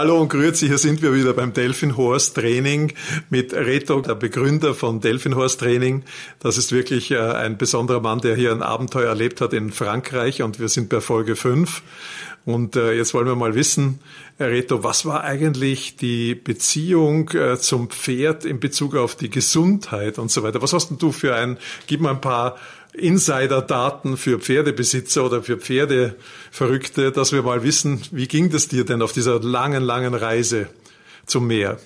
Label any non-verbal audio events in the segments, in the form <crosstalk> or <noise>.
Hallo und grüezi, hier sind wir wieder beim Delfinhorst Training mit Reto, der Begründer von Delfinhorst Training. Das ist wirklich äh, ein besonderer Mann, der hier ein Abenteuer erlebt hat in Frankreich und wir sind bei Folge 5. Und äh, jetzt wollen wir mal wissen, Reto, was war eigentlich die Beziehung äh, zum Pferd in Bezug auf die Gesundheit und so weiter? Was hast denn du für ein, gib mal ein paar Insider-Daten für Pferdebesitzer oder für Pferdeverrückte, dass wir mal wissen, wie ging das dir denn auf dieser langen, langen Reise zum Meer?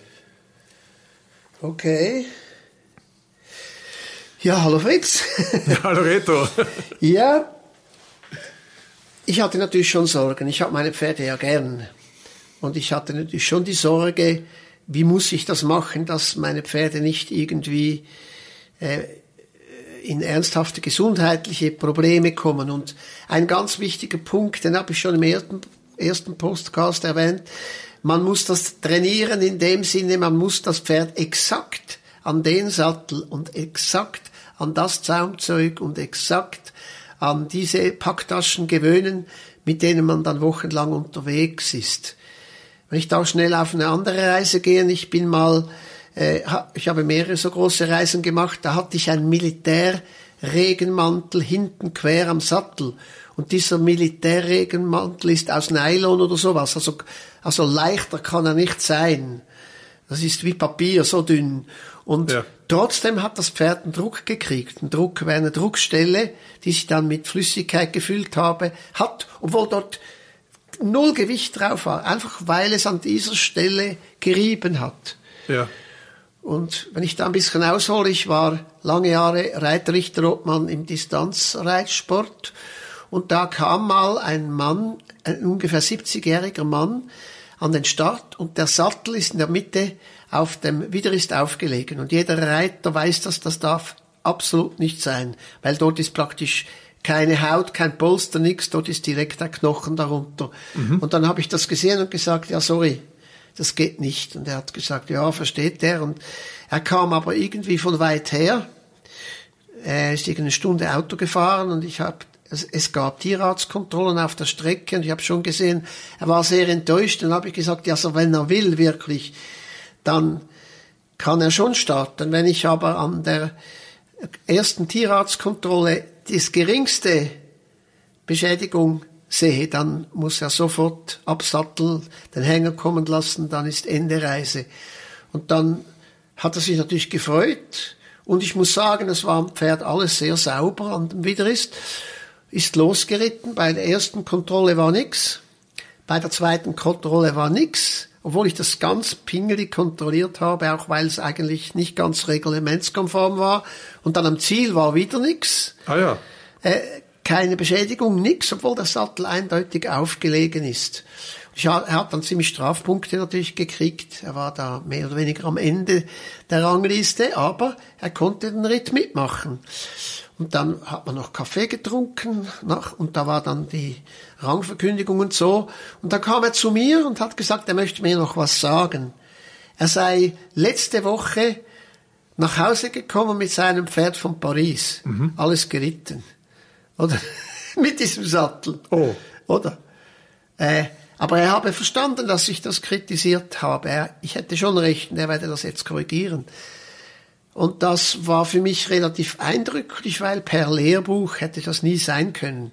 Okay. Ja, hallo Fritz. <laughs> Ja, hallo Reto. <laughs> ja, ich hatte natürlich schon Sorgen. Ich habe meine Pferde ja gern. Und ich hatte natürlich schon die Sorge, wie muss ich das machen, dass meine Pferde nicht irgendwie äh, in ernsthafte gesundheitliche Probleme kommen. Und ein ganz wichtiger Punkt, den habe ich schon im ersten, ersten Postcast erwähnt, man muss das trainieren in dem Sinne, man muss das Pferd exakt an den Sattel und exakt an das Zaumzeug und exakt an diese Packtaschen gewöhnen, mit denen man dann wochenlang unterwegs ist. Wenn ich da schnell auf eine andere Reise gehe, ich bin mal äh, ich habe mehrere so große Reisen gemacht, da hatte ich einen Militärregenmantel hinten quer am Sattel. Und dieser Militärregenmantel ist aus Nylon oder sowas. Also, also leichter kann er nicht sein. Das ist wie Papier, so dünn. Und ja. trotzdem hat das Pferd einen Druck gekriegt. Ein Druck wäre eine Druckstelle, die sich dann mit Flüssigkeit gefüllt habe, hat, obwohl dort null Gewicht drauf war. Einfach weil es an dieser Stelle gerieben hat. Ja. Und wenn ich da ein bisschen aushole, ich war lange Jahre Reiterichterobmann im Distanzreitsport und da kam mal ein Mann, ein ungefähr 70-jähriger Mann, an den Start und der Sattel ist in der Mitte auf dem Wider ist aufgelegen und jeder Reiter weiß, dass das darf absolut nicht sein, weil dort ist praktisch keine Haut, kein Polster, nichts, dort ist direkt der Knochen darunter. Mhm. Und dann habe ich das gesehen und gesagt, ja sorry, das geht nicht. Und er hat gesagt, ja, versteht er. Und er kam aber irgendwie von weit her. Er ist irgendeine Stunde Auto gefahren und ich habe es, gab Tierarztkontrollen auf der Strecke und ich habe schon gesehen, er war sehr enttäuscht. Dann habe ich gesagt, ja, so wenn er will wirklich, dann kann er schon starten. Wenn ich aber an der ersten Tierarztkontrolle das geringste Beschädigung sehe, dann muss er sofort absatteln, den Hänger kommen lassen, dann ist Ende Reise. Und dann hat er sich natürlich gefreut. Und ich muss sagen, es war am Pferd alles sehr sauber an dem Widerrist. Ist losgeritten. Bei der ersten Kontrolle war nix. Bei der zweiten Kontrolle war nix. Obwohl ich das ganz pingelig kontrolliert habe, auch weil es eigentlich nicht ganz reglementskonform war. Und dann am Ziel war wieder nix. Ah ja. Äh, keine Beschädigung, nix, obwohl der Sattel eindeutig aufgelegen ist. Er hat dann ziemlich Strafpunkte natürlich gekriegt. Er war da mehr oder weniger am Ende der Rangliste, aber er konnte den Ritt mitmachen. Und dann hat man noch Kaffee getrunken nach, und da war dann die Rangverkündigung und so. Und dann kam er zu mir und hat gesagt, er möchte mir noch was sagen. Er sei letzte Woche nach Hause gekommen mit seinem Pferd von Paris. Mhm. Alles geritten. Oder? <laughs> Mit diesem Sattel. Oh. Oder? Äh, aber er habe verstanden, dass ich das kritisiert habe. Er, ich hätte schon recht er werde das jetzt korrigieren. Und das war für mich relativ eindrücklich, weil per Lehrbuch hätte das nie sein können.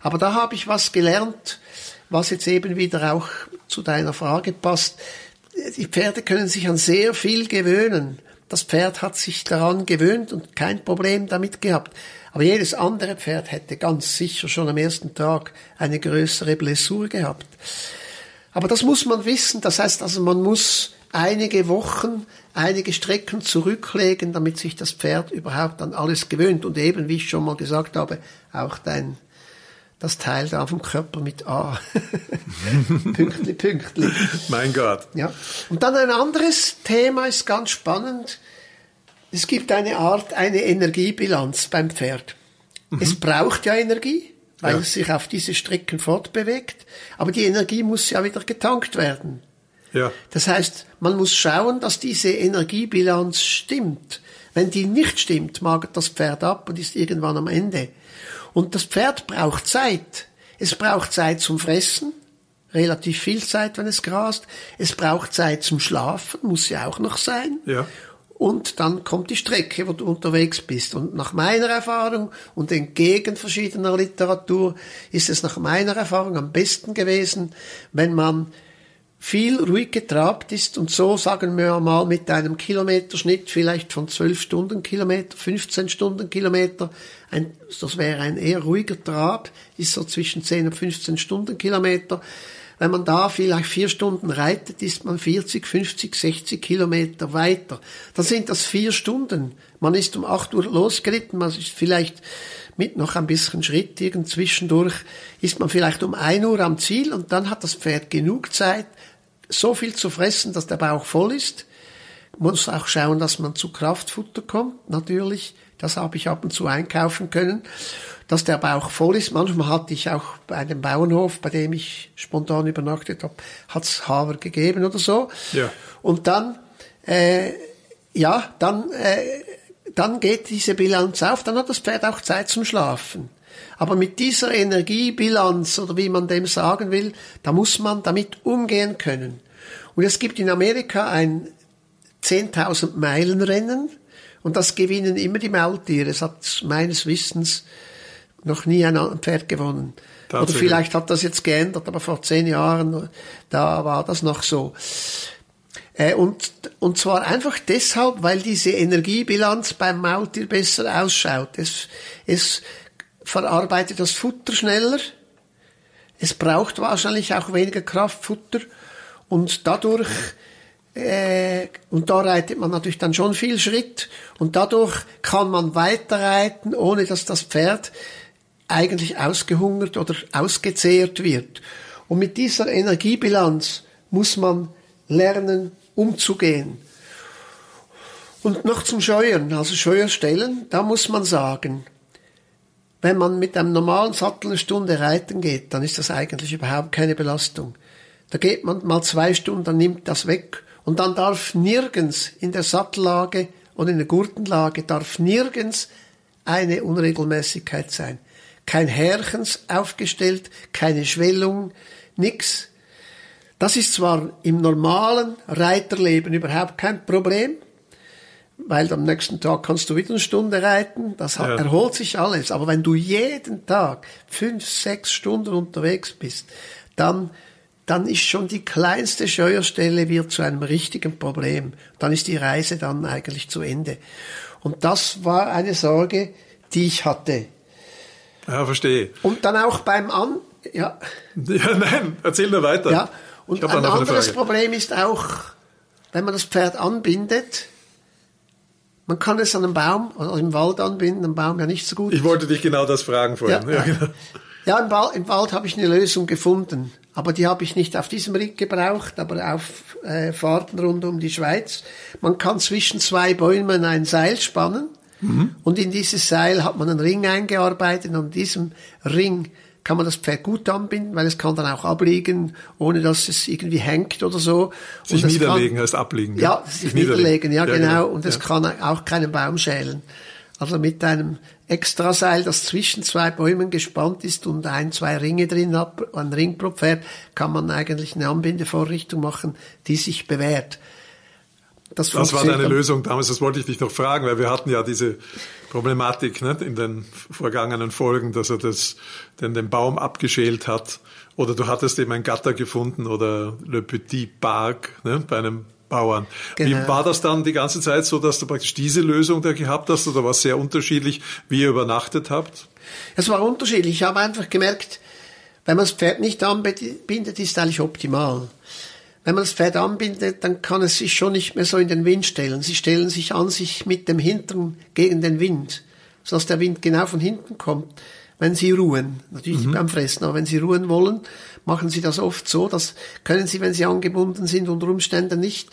Aber da habe ich was gelernt, was jetzt eben wieder auch zu deiner Frage passt. Die Pferde können sich an sehr viel gewöhnen. Das Pferd hat sich daran gewöhnt und kein Problem damit gehabt. Aber jedes andere Pferd hätte ganz sicher schon am ersten Tag eine größere Blessur gehabt. Aber das muss man wissen. Das heißt also, man muss einige Wochen, einige Strecken zurücklegen, damit sich das Pferd überhaupt an alles gewöhnt. Und eben, wie ich schon mal gesagt habe, auch dein, das Teil da vom Körper mit A. <laughs> pünktli, pünktli. Mein Gott. Ja. Und dann ein anderes Thema ist ganz spannend. Es gibt eine Art, eine Energiebilanz beim Pferd. Mhm. Es braucht ja Energie, weil ja. es sich auf diese Strecken fortbewegt, aber die Energie muss ja wieder getankt werden. Ja. Das heißt, man muss schauen, dass diese Energiebilanz stimmt. Wenn die nicht stimmt, magert das Pferd ab und ist irgendwann am Ende. Und das Pferd braucht Zeit. Es braucht Zeit zum Fressen, relativ viel Zeit, wenn es grast. Es braucht Zeit zum Schlafen, muss ja auch noch sein. Ja. Und dann kommt die Strecke, wo du unterwegs bist. Und nach meiner Erfahrung und entgegen verschiedener Literatur ist es nach meiner Erfahrung am besten gewesen, wenn man viel ruhig getrabt ist und so, sagen wir mal, mit einem Kilometerschnitt vielleicht von 12 Stundenkilometer, 15 Stundenkilometer, ein, das wäre ein eher ruhiger Trab, ist so zwischen 10 und 15 Stundenkilometer, wenn man da vielleicht vier Stunden reitet, ist man 40, 50, 60 Kilometer weiter. Dann sind das vier Stunden. Man ist um 8 Uhr losgeritten, man ist vielleicht mit noch ein bisschen Schritt irgend zwischendurch, ist man vielleicht um 1 Uhr am Ziel und dann hat das Pferd genug Zeit, so viel zu fressen, dass der Bauch voll ist. Man muss auch schauen, dass man zu Kraftfutter kommt, natürlich. Das habe ich ab und zu einkaufen können dass der Bauch voll ist. Manchmal hatte ich auch bei einem Bauernhof, bei dem ich spontan übernachtet habe, hat's Hafer gegeben oder so. Ja. Und dann, äh, ja, dann, äh, dann geht diese Bilanz auf, dann hat das Pferd auch Zeit zum Schlafen. Aber mit dieser Energiebilanz oder wie man dem sagen will, da muss man damit umgehen können. Und es gibt in Amerika ein 10.000 Meilen Rennen und das gewinnen immer die Maultiere. Es hat meines Wissens noch nie ein Pferd gewonnen. Oder vielleicht hat das jetzt geändert, aber vor zehn Jahren, da war das noch so. Äh, und, und zwar einfach deshalb, weil diese Energiebilanz beim Maultier besser ausschaut. Es, es verarbeitet das Futter schneller. Es braucht wahrscheinlich auch weniger Kraftfutter. Und dadurch, äh, und da reitet man natürlich dann schon viel Schritt. Und dadurch kann man weiter reiten, ohne dass das Pferd eigentlich ausgehungert oder ausgezehrt wird. Und mit dieser Energiebilanz muss man lernen, umzugehen. Und noch zum Scheuern, also Scheuerstellen, da muss man sagen, wenn man mit einem normalen Sattel eine Stunde reiten geht, dann ist das eigentlich überhaupt keine Belastung. Da geht man mal zwei Stunden, dann nimmt das weg. Und dann darf nirgends in der Sattellage und in der Gurtenlage darf nirgends eine Unregelmäßigkeit sein kein Härchens aufgestellt, keine Schwellung, nix. Das ist zwar im normalen Reiterleben überhaupt kein Problem, weil am nächsten Tag kannst du wieder eine Stunde reiten, das ja. erholt sich alles. Aber wenn du jeden Tag fünf, sechs Stunden unterwegs bist, dann, dann ist schon die kleinste Scheuerstelle wird zu einem richtigen Problem. Dann ist die Reise dann eigentlich zu Ende. Und das war eine Sorge, die ich hatte. Ja, verstehe. Und dann auch beim An... Ja, <laughs> ja nein, erzähl nur weiter. Ja, und ein anderes Problem ist auch, wenn man das Pferd anbindet, man kann es an einem Baum oder im Wald anbinden, am Baum ja nicht so gut. Ich wollte dich genau das fragen vorhin. Ja, ja, genau. ja im, Wald, im Wald habe ich eine Lösung gefunden, aber die habe ich nicht auf diesem Rick gebraucht, aber auf äh, Fahrten rund um die Schweiz. Man kann zwischen zwei Bäumen ein Seil spannen Mhm. Und in dieses Seil hat man einen Ring eingearbeitet und in diesem Ring kann man das Pferd gut anbinden, weil es kann dann auch abliegen, ohne dass es irgendwie hängt oder so. Sich niederlegen kann, heißt abliegen. Ja, sich, sich niederlegen, ja, ja genau. genau. Und es ja. kann auch keinen Baum schälen. Also mit einem Extraseil, das zwischen zwei Bäumen gespannt ist und ein, zwei Ringe drin hat, ein Ring pro Pferd, kann man eigentlich eine Anbindevorrichtung machen, die sich bewährt. Das, das war deine Lösung damals, das wollte ich dich noch fragen, weil wir hatten ja diese Problematik ne, in den vergangenen Folgen, dass er das, den, den Baum abgeschält hat oder du hattest eben ein Gatter gefunden oder Le Petit Parc ne, bei einem Bauern. Genau. Wie war das dann die ganze Zeit so, dass du praktisch diese Lösung da gehabt hast oder war es sehr unterschiedlich, wie ihr übernachtet habt? Es war unterschiedlich. Ich habe einfach gemerkt, wenn man das Pferd nicht anbindet, ist eigentlich optimal. Wenn man das Pferd anbindet, dann kann es sich schon nicht mehr so in den Wind stellen. Sie stellen sich an sich mit dem Hintern gegen den Wind, sodass der Wind genau von hinten kommt, wenn sie ruhen. Natürlich mhm. beim Fressen, aber wenn sie ruhen wollen, machen sie das oft so. Das können sie, wenn sie angebunden sind, unter Umständen nicht.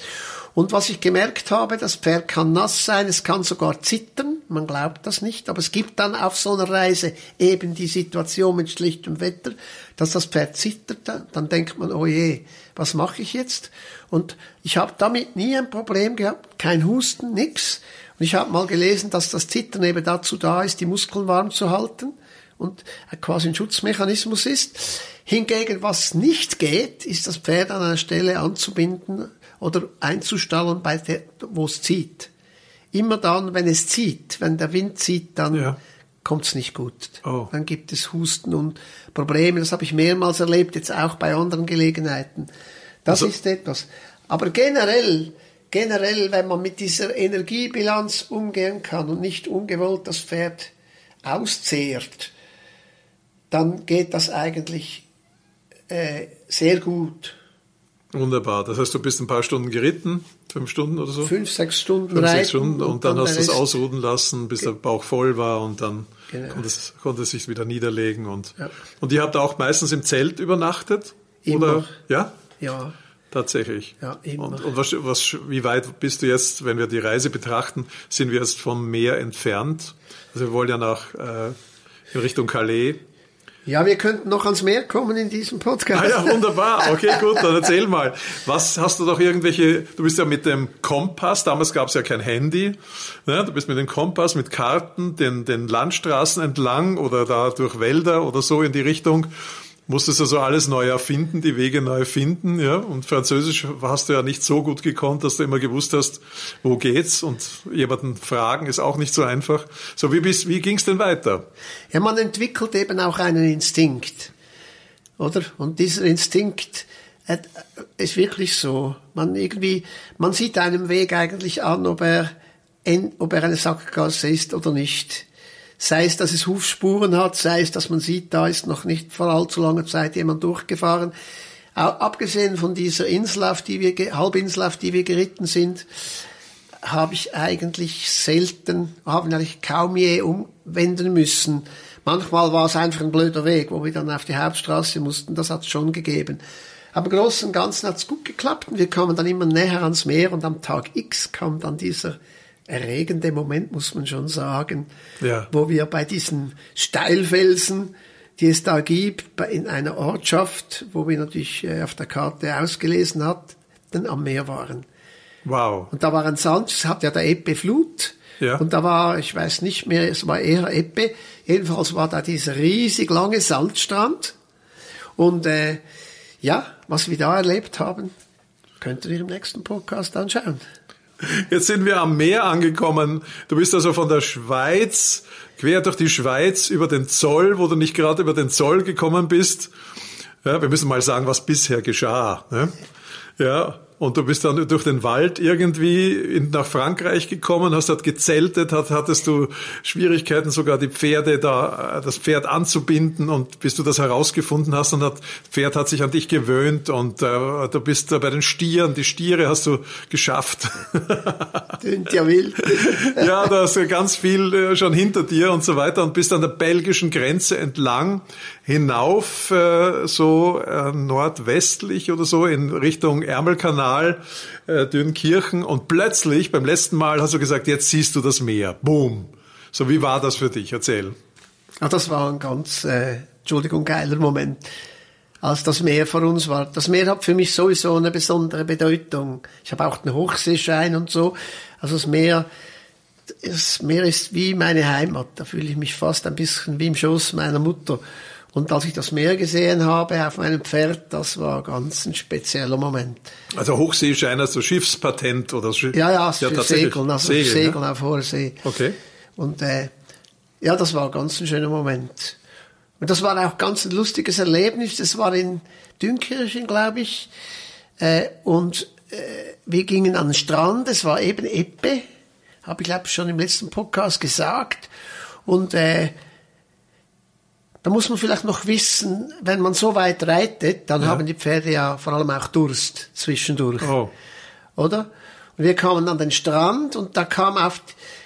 Und was ich gemerkt habe, das Pferd kann nass sein, es kann sogar zittern, man glaubt das nicht, aber es gibt dann auf so einer Reise eben die Situation mit schlechtem Wetter, dass das Pferd zittert, dann denkt man, oh je, was mache ich jetzt? Und ich habe damit nie ein Problem gehabt, kein Husten, nix. Und ich habe mal gelesen, dass das Zittern eben dazu da ist, die Muskeln warm zu halten. Und quasi ein Schutzmechanismus ist. Hingegen, was nicht geht, ist das Pferd an einer Stelle anzubinden oder einzustallen, bei der, wo es zieht. Immer dann, wenn es zieht, wenn der Wind zieht, dann ja. kommt es nicht gut. Oh. Dann gibt es Husten und Probleme. Das habe ich mehrmals erlebt, jetzt auch bei anderen Gelegenheiten. Das also, ist etwas. Aber generell, generell, wenn man mit dieser Energiebilanz umgehen kann und nicht ungewollt das Pferd auszehrt, dann geht das eigentlich äh, sehr gut. Wunderbar. Das heißt, du bist ein paar Stunden geritten, fünf Stunden oder so? Fünf, sechs Stunden Fünf, sechs Stunden und, und dann, dann hast du es ausruhen lassen, bis der Bauch voll war und dann genau. konnte, es, konnte es sich wieder niederlegen. Und, ja. und ihr habt auch meistens im Zelt übernachtet? Immer. Oder? Ja? Ja. Tatsächlich. Ja, immer. Und, und was, was, wie weit bist du jetzt, wenn wir die Reise betrachten, sind wir jetzt vom Meer entfernt? Also wir wollen ja nach äh, in Richtung Calais. Ja, wir könnten noch ans Meer kommen in diesem Podcast. Ah ja, wunderbar. Okay, gut, dann erzähl mal. Was hast du doch irgendwelche, du bist ja mit dem Kompass, damals gab es ja kein Handy, ne? du bist mit dem Kompass, mit Karten, den, den Landstraßen entlang oder da durch Wälder oder so in die Richtung musstest also alles neu erfinden, die Wege neu finden, ja. Und Französisch hast du ja nicht so gut gekonnt, dass du immer gewusst hast, wo geht's und jemanden fragen ist auch nicht so einfach. So, wie, bist, wie ging's denn weiter? Ja, man entwickelt eben auch einen Instinkt, oder? Und dieser Instinkt äh, ist wirklich so. Man irgendwie, man sieht einem Weg eigentlich an, ob er, ob er eine Sackgasse ist oder nicht sei es, dass es Hufspuren hat, sei es, dass man sieht, da ist noch nicht vor allzu langer Zeit jemand durchgefahren. Auch abgesehen von dieser Insel, auf die wir, Halbinsel, auf die wir geritten sind, habe ich eigentlich selten, haben eigentlich kaum je umwenden müssen. Manchmal war es einfach ein blöder Weg, wo wir dann auf die Hauptstraße mussten, das hat es schon gegeben. Aber im Großen und Ganzen hat es gut geklappt und wir kamen dann immer näher ans Meer und am Tag X kam dann dieser erregende Moment, muss man schon sagen, ja. wo wir bei diesen Steilfelsen, die es da gibt, in einer Ortschaft, wo wir natürlich äh, auf der Karte ausgelesen hatten, am Meer waren. Wow. Und da war ein Sand, es hat ja der Ebbe Flut. Ja. Und da war, ich weiß nicht mehr, es war eher Ebbe. Jedenfalls war da dieser riesig lange Sandstrand. Und äh, ja, was wir da erlebt haben, könnt ihr im nächsten Podcast anschauen. Jetzt sind wir am Meer angekommen. Du bist also von der Schweiz, quer durch die Schweiz, über den Zoll, wo du nicht gerade über den Zoll gekommen bist. Ja, wir müssen mal sagen, was bisher geschah. Ne? Ja, und du bist dann durch den Wald irgendwie in, nach Frankreich gekommen, hast dort gezeltet, hat, hattest du Schwierigkeiten, sogar die Pferde da, das Pferd anzubinden und bis du das herausgefunden hast und das Pferd hat sich an dich gewöhnt und äh, du bist da bei den Stieren, die Stiere hast du geschafft. Tönt ja wild. <laughs> ja, da hast du ganz viel äh, schon hinter dir und so weiter und bist an der belgischen Grenze entlang hinauf, äh, so äh, nordwestlich oder so in Richtung Ärmelkanal, äh, Dürrenkirchen und plötzlich beim letzten Mal hast du gesagt, jetzt siehst du das Meer. Boom. So, wie war das für dich? Erzähl. Ja, das war ein ganz, äh, Entschuldigung, geiler Moment, als das Meer vor uns war. Das Meer hat für mich sowieso eine besondere Bedeutung. Ich habe auch den Hochseeschein und so. Also das Meer, das Meer ist wie meine Heimat. Da fühle ich mich fast ein bisschen wie im Schoß meiner Mutter. Und als ich das Meer gesehen habe auf meinem Pferd, das war ganz ein spezieller Moment. Also Hochseeschein, also Schiffspatent oder Schiff Ja, ja, für ja, Segeln, also Segeln, Segeln ja? auf hoher See. Okay. Und äh, ja, das war ganz ein schöner Moment. Und das war auch ganz ein lustiges Erlebnis. Das war in Dünkirchen, glaube ich. Äh, und äh, wir gingen an den Strand. Es war eben Eppe, habe ich glaube schon im letzten Podcast gesagt. Und äh, da muss man vielleicht noch wissen, wenn man so weit reitet, dann ja. haben die Pferde ja vor allem auch Durst zwischendurch. Oh. Oder? Und wir kamen an den Strand und da kam auf,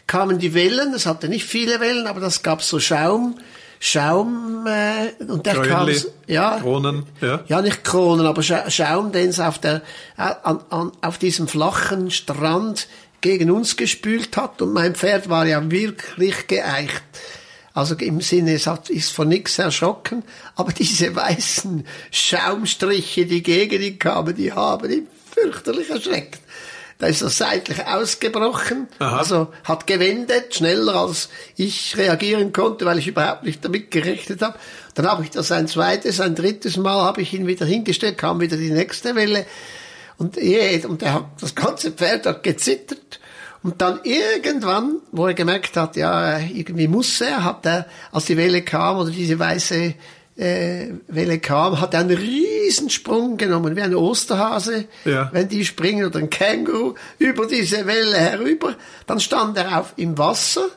kamen die Wellen, es hatte nicht viele Wellen, aber das gab so Schaum, Schaum, äh, und der kam, ja, Kronen, ja. Ja, nicht Kronen, aber Schaum, den es auf der, an, an, auf diesem flachen Strand gegen uns gespült hat und mein Pferd war ja wirklich geeicht. Also im Sinne, es hat, ist von nichts erschrocken, aber diese weißen Schaumstriche, die gegen ihn kamen, die haben ihn fürchterlich erschreckt. Da ist er seitlich ausgebrochen, Aha. also hat gewendet, schneller als ich reagieren konnte, weil ich überhaupt nicht damit gerechnet habe. Dann habe ich das ein zweites, ein drittes Mal habe ich ihn wieder hingestellt, kam wieder die nächste Welle und, je- und er hat, das ganze Pferd hat gezittert. Und dann irgendwann, wo er gemerkt hat, ja, irgendwie muss er, hat er, als die Welle kam oder diese weiße äh, Welle kam, hat er einen Riesensprung genommen, wie ein Osterhase, Ja. wenn die springen oder ein Känguru über diese Welle herüber. Dann stand er auf im Wasser.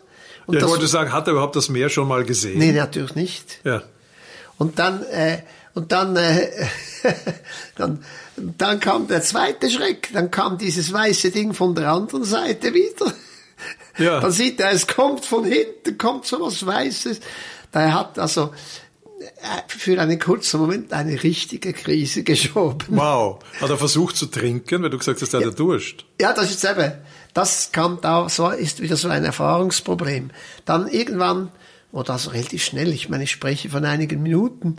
Und Ja, ich wollte sagen, hat er überhaupt das Meer schon mal gesehen? nee, natürlich nicht. Ja. Und dann, äh, und dann, äh, <laughs> dann, dann kam der zweite Schreck. Dann kam dieses weiße Ding von der anderen Seite wieder. Ja. <laughs> Dann sieht er, es kommt von hinten, kommt so was Weißes. Der hat also äh, für einen kurzen Moment eine richtige Krise <laughs> geschoben. Wow. Hat er versucht zu trinken, weil du gesagt hast, er hat Durst? Ja, das ist eben, das kam da, so ist wieder so ein Erfahrungsproblem. Dann irgendwann, oder also relativ schnell, ich meine, ich spreche von einigen Minuten,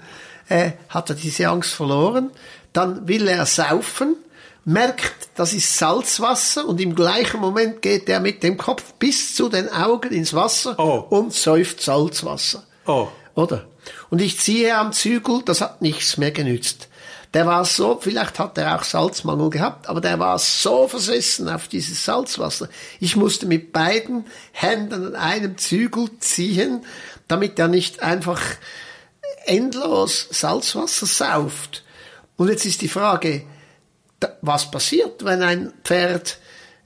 äh, hat er diese Angst verloren. Dann will er saufen, merkt, das ist Salzwasser und im gleichen Moment geht er mit dem Kopf bis zu den Augen ins Wasser Oh. und säuft Salzwasser. Oh. Oder? Und ich ziehe am Zügel, das hat nichts mehr genützt. Der war so, vielleicht hat er auch Salzmangel gehabt, aber der war so versessen auf dieses Salzwasser. Ich musste mit beiden Händen an einem Zügel ziehen, damit er nicht einfach endlos Salzwasser sauft. Und jetzt ist die Frage, was passiert, wenn ein Pferd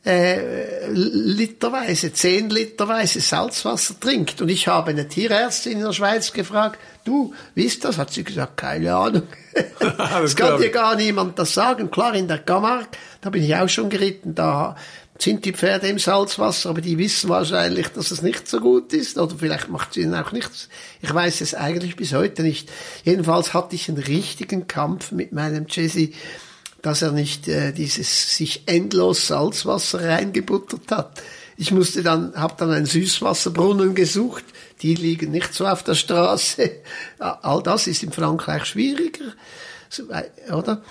äh, literweise, zehn Literweise Salzwasser trinkt. Und ich habe eine Tierärztin in der Schweiz gefragt, du, wie ist das? Hat sie gesagt, keine Ahnung. <laughs> Das Es kann dir gar niemand das sagen. Klar, in der Camargue, da bin ich auch schon geritten, da sind die Pferde im Salzwasser, aber die wissen wahrscheinlich, dass es nicht so gut ist. Oder vielleicht macht es ihnen auch nichts. Ich weiß es eigentlich bis heute nicht. Jedenfalls hatte ich einen richtigen Kampf mit meinem Jesse, dass er nicht äh, dieses sich endlos Salzwasser reingebuttert hat. Ich musste dann, habe dann einen Süßwasserbrunnen gesucht. Die liegen nicht so auf der Straße. <laughs> All das ist in Frankreich schwieriger, oder?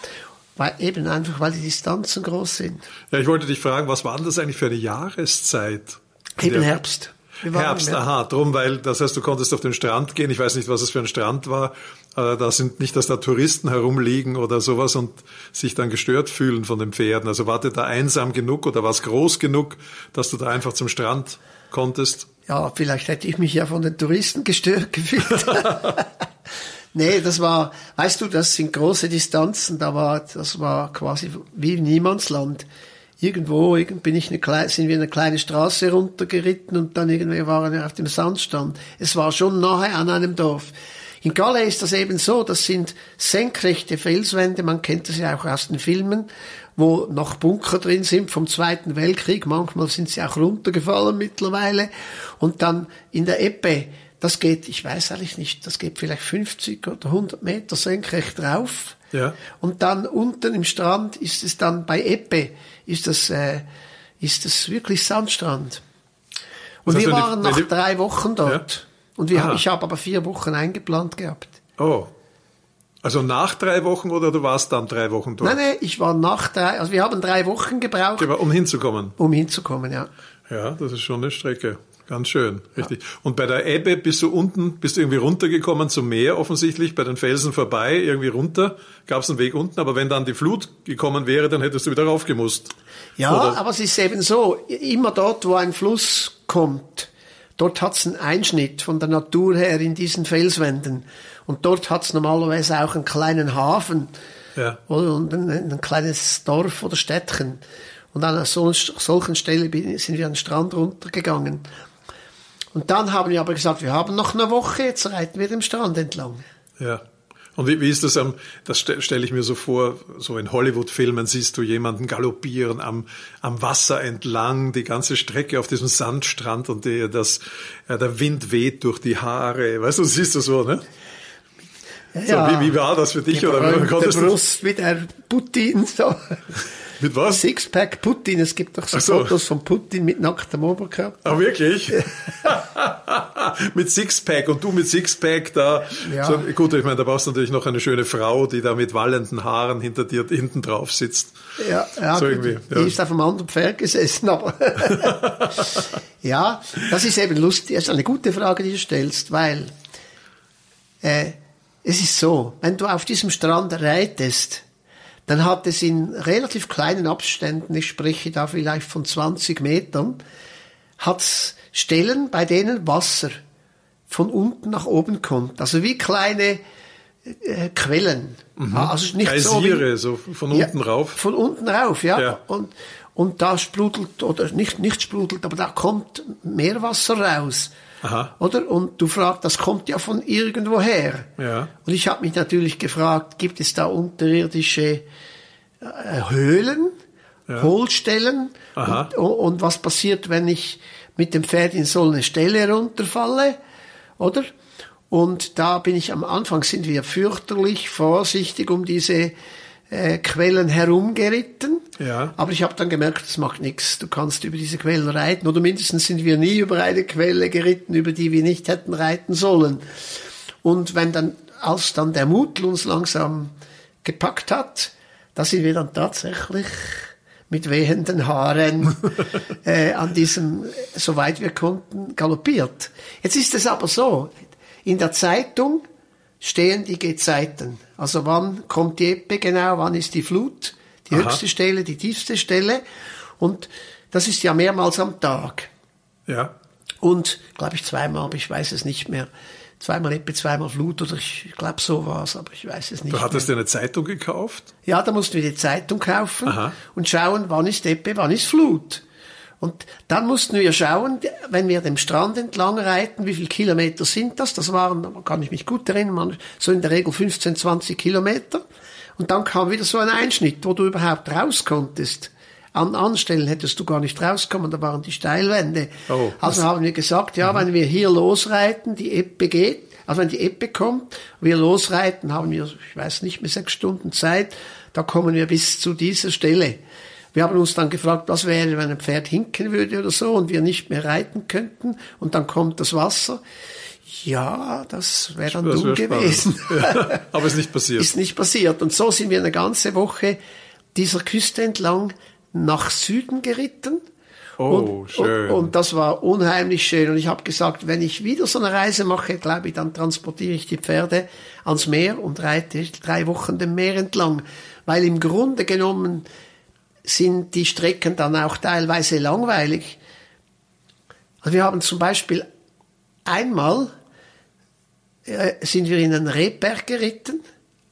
Weil eben einfach, weil die Distanzen groß sind. Ja, ich wollte dich fragen, was war das eigentlich für eine Jahreszeit? Eben Herbst. Herbst, aha, drum, weil das heißt, du konntest auf den Strand gehen. Ich weiß nicht, was es für ein Strand war. Äh, Da sind nicht, dass da Touristen herumliegen oder sowas und sich dann gestört fühlen von den Pferden. Also war da einsam genug oder war es groß genug, dass du da einfach zum Strand konntest? Ja, vielleicht hätte ich mich ja von den Touristen gestört gefühlt. <laughs> nee, das war, weißt du, das sind große Distanzen, da war, das war quasi wie Niemandsland. Irgendwo irgend bin ich eine kleine, sind wir eine kleine Straße runtergeritten und dann irgendwie waren wir auf dem Sandstrand. Es war schon nahe an einem Dorf. In Galle ist das eben so, das sind senkrechte Felswände, man kennt das ja auch aus den Filmen, wo noch Bunker drin sind vom Zweiten Weltkrieg, manchmal sind sie auch runtergefallen mittlerweile. Und dann in der Eppe, das geht, ich weiß eigentlich nicht, das geht vielleicht 50 oder 100 Meter senkrecht rauf. Ja. Und dann unten im Strand ist es dann bei Eppe, ist das, äh, ist das wirklich Sandstrand. Und Das wir die- waren nach die- drei Wochen dort. Und wir, ich habe aber vier Wochen eingeplant gehabt. Oh. Also nach drei Wochen oder du warst dann drei Wochen dort? Nein, nein, ich war nach drei, also wir haben drei Wochen gebraucht, Um hinzukommen. um hinzukommen, ja. Ja, das ist schon eine Strecke. Ganz schön, richtig. Und bei der Ebbe bist du unten, bist du irgendwie runtergekommen zum Meer offensichtlich, bei den Felsen vorbei, irgendwie runter, gab es einen Weg unten, aber wenn dann die Flut gekommen wäre, dann hättest du wieder raufgemusst. Ja, Oder- aber es ist eben so, immer dort, wo ein Fluss kommt, dort hat's einen Einschnitt von der Natur her in diesen Felswänden. Und dort hat's normalerweise auch einen kleinen Hafen Ja. oder, und ein, ein kleines Dorf oder Städtchen. Und an einer so, solchen Stelle sind wir an den Strand runtergegangen. Und dann haben wir aber gesagt, wir haben noch eine Woche, jetzt reiten wir den Strand entlang. Ja. Und wie, wie ist das am, das stelle stell ich mir so vor, so in Hollywood-Filmen siehst du jemanden galoppieren am, am Wasser entlang, die ganze Strecke auf diesem Sandstrand und die, das, ja, der Wind weht durch die Haare. Weißt du, siehst du so, ne? So, wie, wie war das für dich? Oder konntest du, Brust mit der Putin, so. Mit was? Sixpack Putin, es gibt doch so, so. Fotos von Putin mit nacktem Oberkörper. Ah, wirklich? <laughs> mit Sixpack und du mit Sixpack da. Ja. So, gut, ich meine, da brauchst du natürlich noch eine schöne Frau, die da mit wallenden Haaren hinter dir hinten drauf sitzt. Ja, ja, so irgendwie, die, ja. die ist auf einem anderen Pferd gesessen, aber <laughs> ja, das ist eben lustig. Das ist eine gute Frage, die du stellst, weil äh, es ist so, wenn du auf diesem Strand reitest, dann hat es in relativ kleinen Abständen, ich spreche da vielleicht von 20 Metern, hat's Stellen, bei denen Wasser von unten nach oben kommt. Also wie kleine äh, Quellen. Mhm. Also nicht Geysire, so, wie, so von unten ja, rauf. Von unten rauf, ja. ja. Und, und da sprudelt, oder nicht, nicht sprudelt, aber da kommt Meerwasser raus. Aha. Oder? Und du fragst, das kommt ja von irgendwoher. Ja. Und ich habe mich natürlich gefragt, gibt es da unterirdische äh, Höhlen, ja. Hohlstellen? Und, und, was passiert, wenn ich mit dem Pferd in so eine Stelle runterfalle? Oder? Und da bin ich am Anfang sind wir fürchterlich vorsichtig um diese äh, Quellen herumgeritten. Ja. Aber ich habe dann gemerkt, das macht nichts. Du kannst über diese Quellen reiten. Oder mindestens sind wir nie über eine Quelle geritten, über die wir nicht hätten reiten sollen. Und wenn dann, als dann der Mut uns langsam gepackt hat, da sind wir dann tatsächlich mit wehenden Haaren <laughs> äh, an diesem, soweit wir konnten, galoppiert. Jetzt ist es aber so, in der Zeitung stehen die Gezeiten. Also wann kommt die Ebbe genau, wann ist die Flut, die Aha. höchste Stelle, die tiefste Stelle. Und das ist ja mehrmals am Tag. Ja. Und, glaube ich, zweimal, aber ich weiß es nicht mehr. Zweimal Ebbe, zweimal Flut oder ich glaube so war's, aber ich weiß es nicht. Du hattest dir eine Zeitung gekauft? Ja, da mussten wir die Zeitung kaufen Aha. und schauen, wann ist Ebbe, wann ist Flut. Und dann mussten wir schauen, wenn wir dem Strand entlang reiten, wie viele Kilometer sind das? Das waren, kann ich mich gut erinnern, so in der Regel 15, 20 Kilometer. Und dann kam wieder so ein Einschnitt, wo du überhaupt raus konntest. An Anstellen hättest du gar nicht rauskommen, da waren die Steilwände. Oh, also haben wir gesagt, ja, mhm. wenn wir hier losreiten, die Eppe geht, also wenn die Eppe kommt, wir losreiten, haben wir, ich weiß nicht mehr, sechs Stunden Zeit, da kommen wir bis zu dieser Stelle. Wir haben uns dann gefragt, was wäre, wenn ein Pferd hinken würde oder so und wir nicht mehr reiten könnten und dann kommt das Wasser. Ja, das wäre dann das dumm gewesen. <laughs> Ja, aber ist nicht passiert. ist nicht passiert. Und so sind wir eine ganze Woche dieser Küste entlang nach Süden geritten. Oh, und, schön. Und, und, das war unheimlich schön. Und ich habe gesagt, wenn ich wieder so eine Reise mache, glaube ich, dann transportiere ich die Pferde ans Meer und reite drei Wochen dem Meer entlang. Weil im Grunde genommen sind die Strecken dann auch teilweise langweilig. Also wir haben zum Beispiel einmal äh, sind wir in einen Rebberg geritten,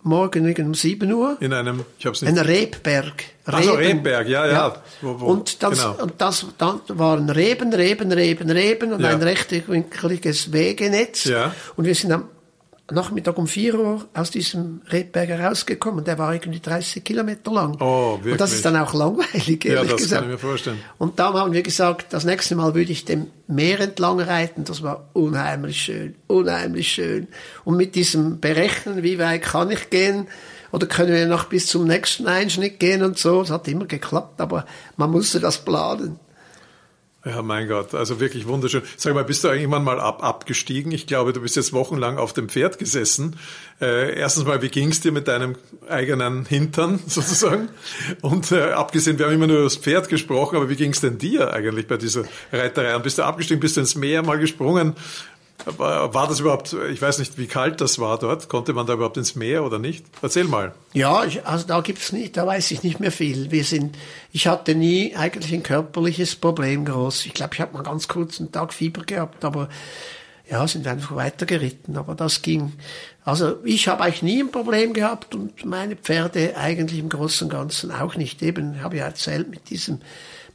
morgen um 7 Uhr. In einem, ich hab's nicht. Ein Rebberg. Reben. so, Rebberg, ja, ja. ja. Wo, wo, und, das, genau. und das dann waren Reben, Reben, Reben, Reben und ja. ein rechtwinkliges Wegenetz. Ja. Und wir sind am Nachmittag um 4 Uhr aus diesem Rebberger rausgekommen. Der war irgendwie 30 Kilometer lang. Oh, wirklich? Und das ist dann auch langweilig, ehrlich Ja, das gesagt. kann ich mir vorstellen. Und da haben wir gesagt, das nächste Mal würde ich dem Meer entlang reiten. Das war unheimlich schön, unheimlich schön. Und mit diesem Berechnen, wie weit kann ich gehen, oder können wir noch bis zum nächsten Einschnitt gehen und so. Das hat immer geklappt, aber man musste das planen. Ja, mein Gott, also wirklich wunderschön. Sag mal, bist du irgendwann mal ab, abgestiegen? Ich glaube, du bist jetzt wochenlang auf dem Pferd gesessen. Äh, erstens mal, wie ging's dir mit deinem eigenen Hintern <laughs> sozusagen? Und äh, abgesehen, wir haben immer nur über das Pferd gesprochen, aber wie ging's denn dir eigentlich bei dieser Reiterei? Und bist du abgestiegen, bist du ins Meer mal gesprungen? War das überhaupt, ich weiß nicht, wie kalt das war dort. Konnte man da überhaupt ins Meer oder nicht? Erzähl mal. Ja, ich, also da gibt's nicht, da weiß ich nicht mehr viel. Wir sind, ich hatte nie eigentlich ein körperliches Problem groß. Ich glaube, ich habe mal ganz kurz einen Tag Fieber gehabt, aber ja, sind einfach weitergeritten. Aber das ging. Also ich habe eigentlich nie ein Problem gehabt und meine Pferde eigentlich im Großen und Ganzen auch nicht. Eben, habe ja erzählt mit diesem,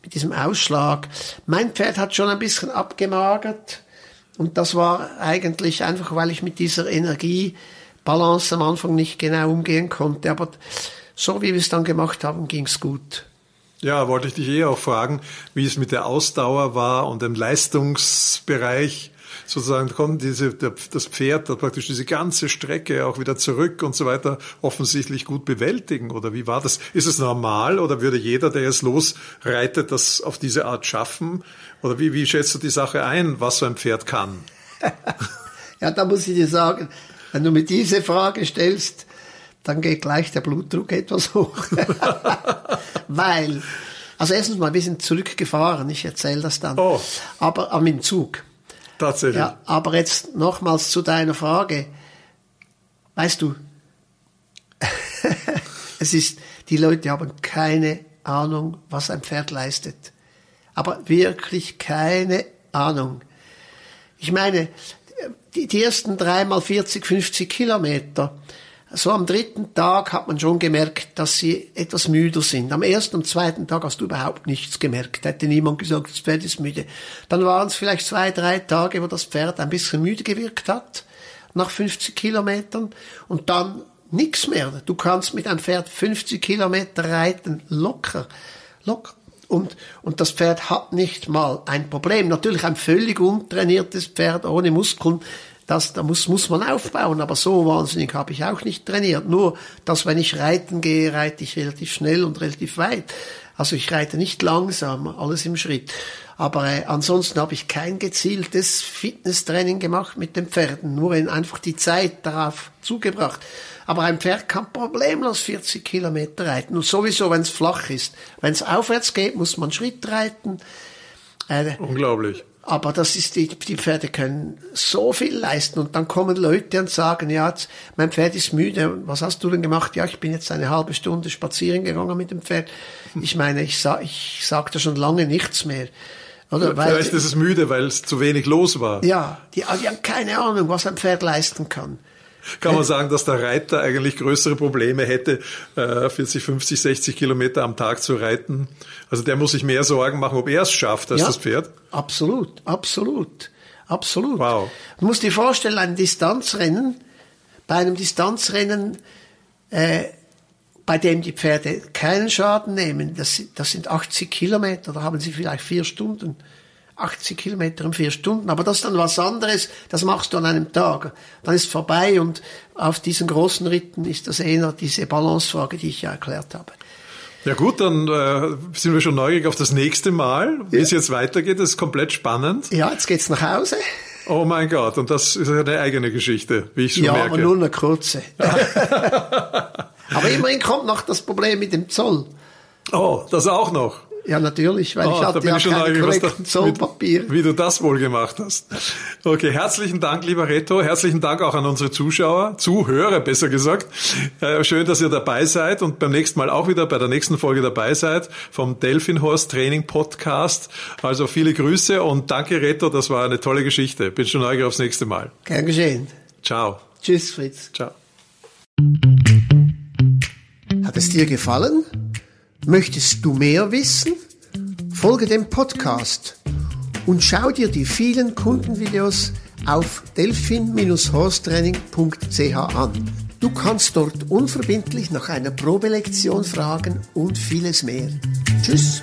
mit diesem Ausschlag. Mein Pferd hat schon ein bisschen abgemagert und das war eigentlich einfach, weil ich mit dieser Energiebalance am Anfang nicht genau umgehen konnte. Aber so wie wir es dann gemacht haben, ging es gut. Ja, wollte ich dich eh auch fragen, wie es mit der Ausdauer war und dem Leistungsbereich sozusagen konnten diese, das Pferd da praktisch diese ganze Strecke auch wieder zurück und so weiter offensichtlich gut bewältigen? Oder wie war das? Ist es normal oder würde jeder, der jetzt losreitet, das auf diese Art schaffen? Oder wie, wie schätzt du die Sache ein, was so ein Pferd kann? <laughs> ja, da muss ich dir sagen, wenn du mir diese Frage stellst, dann geht gleich der Blutdruck etwas hoch. <laughs> Weil, also erstens mal, wir sind zurückgefahren, ich erzähle das dann. Oh. Aber, aber mit dem Zug. Tatsächlich. Ja, aber jetzt nochmals zu deiner Frage. Weißt du, <laughs> es ist, die Leute haben keine Ahnung, was ein Pferd leistet. Aber wirklich keine Ahnung. Ich meine, die, die ersten dreimal 40, 50 Kilometer, so am dritten Tag hat man schon gemerkt, dass sie etwas müder sind. Am ersten und zweiten Tag hast du überhaupt nichts gemerkt. Hätte niemand gesagt, das Pferd ist müde. Dann waren es vielleicht zwei, drei Tage, wo das Pferd ein bisschen müde gewirkt hat, nach 50 Kilometern. Und dann nichts mehr. Du kannst mit einem Pferd 50 Kilometer reiten, locker, locker. Und, und das Pferd hat nicht mal ein Problem. Natürlich ein völlig untrainiertes Pferd ohne Muskeln das, da muss, muss man aufbauen, aber so wahnsinnig habe ich auch nicht trainiert. Nur, dass wenn ich reiten gehe, reite ich relativ schnell und relativ weit. Also ich reite nicht langsam, alles im Schritt. Aber äh, ansonsten habe ich kein gezieltes Fitnesstraining gemacht mit den Pferden, nur einfach die Zeit darauf zugebracht. Aber ein Pferd kann problemlos 40 Kilometer reiten. Und sowieso, wenn es flach ist. Wenn es aufwärts geht, muss man Schritt reiten. Äh, Unglaublich. Aber das ist die, die Pferde können so viel leisten und dann kommen Leute und sagen, ja, mein Pferd ist müde. Was hast du denn gemacht? Ja, ich bin jetzt eine halbe Stunde spazieren gegangen mit dem Pferd. Ich meine, ich sag, ich sagte schon lange nichts mehr. Oder? Weil, Vielleicht ist es müde, weil es zu wenig los war. Ja, die, die haben keine Ahnung, was ein Pferd leisten kann kann man sagen, dass der Reiter eigentlich größere Probleme hätte, 40, 50, 60 Kilometer am Tag zu reiten. Also der muss sich mehr Sorgen machen, ob er es schafft als ja, das Pferd. Absolut, absolut, absolut. Wow. Du musst dir vorstellen, ein Distanzrennen, bei einem Distanzrennen, äh, bei dem die Pferde keinen Schaden nehmen, das, das sind 80 Kilometer, da haben sie vielleicht vier Stunden. 80 Kilometer in vier Stunden. Aber das ist dann was anderes, das machst du an einem Tag. Dann ist vorbei und auf diesen großen Ritten ist das eher diese Balancefrage, die ich ja erklärt habe. Ja gut, dann äh, sind wir schon neugierig auf das nächste Mal, wie ja. es jetzt weitergeht. Das ist komplett spannend. Ja, jetzt geht's nach Hause. Oh mein Gott, und das ist eine eigene Geschichte, wie ich schon ja, merke. Ja, aber nur eine kurze. <laughs> aber immerhin kommt noch das Problem mit dem Zoll. Oh, das auch noch. Ja, natürlich, weil oh, ich hatte ja keine korrekten Zollpapiere. Wie du das wohl gemacht hast. Okay, herzlichen Dank, lieber Reto. Herzlichen Dank auch an unsere Zuschauer, Zuhörer besser gesagt. Äh, schön, dass ihr dabei seid und beim nächsten Mal auch wieder bei der nächsten Folge dabei seid vom Delfinhorst Training Podcast. Also viele Grüße und danke, Reto. Das war eine tolle Geschichte. Bin schon neugierig aufs nächste Mal. Gern geschehen. Ciao. Tschüss, Fritz. Ciao. Hat es dir gefallen? Möchtest du mehr wissen? Folge dem Podcast und schau dir die vielen Kundenvideos auf delphin-horstraining.ch an. Du kannst dort unverbindlich nach einer Probelektion fragen und vieles mehr. Tschüss!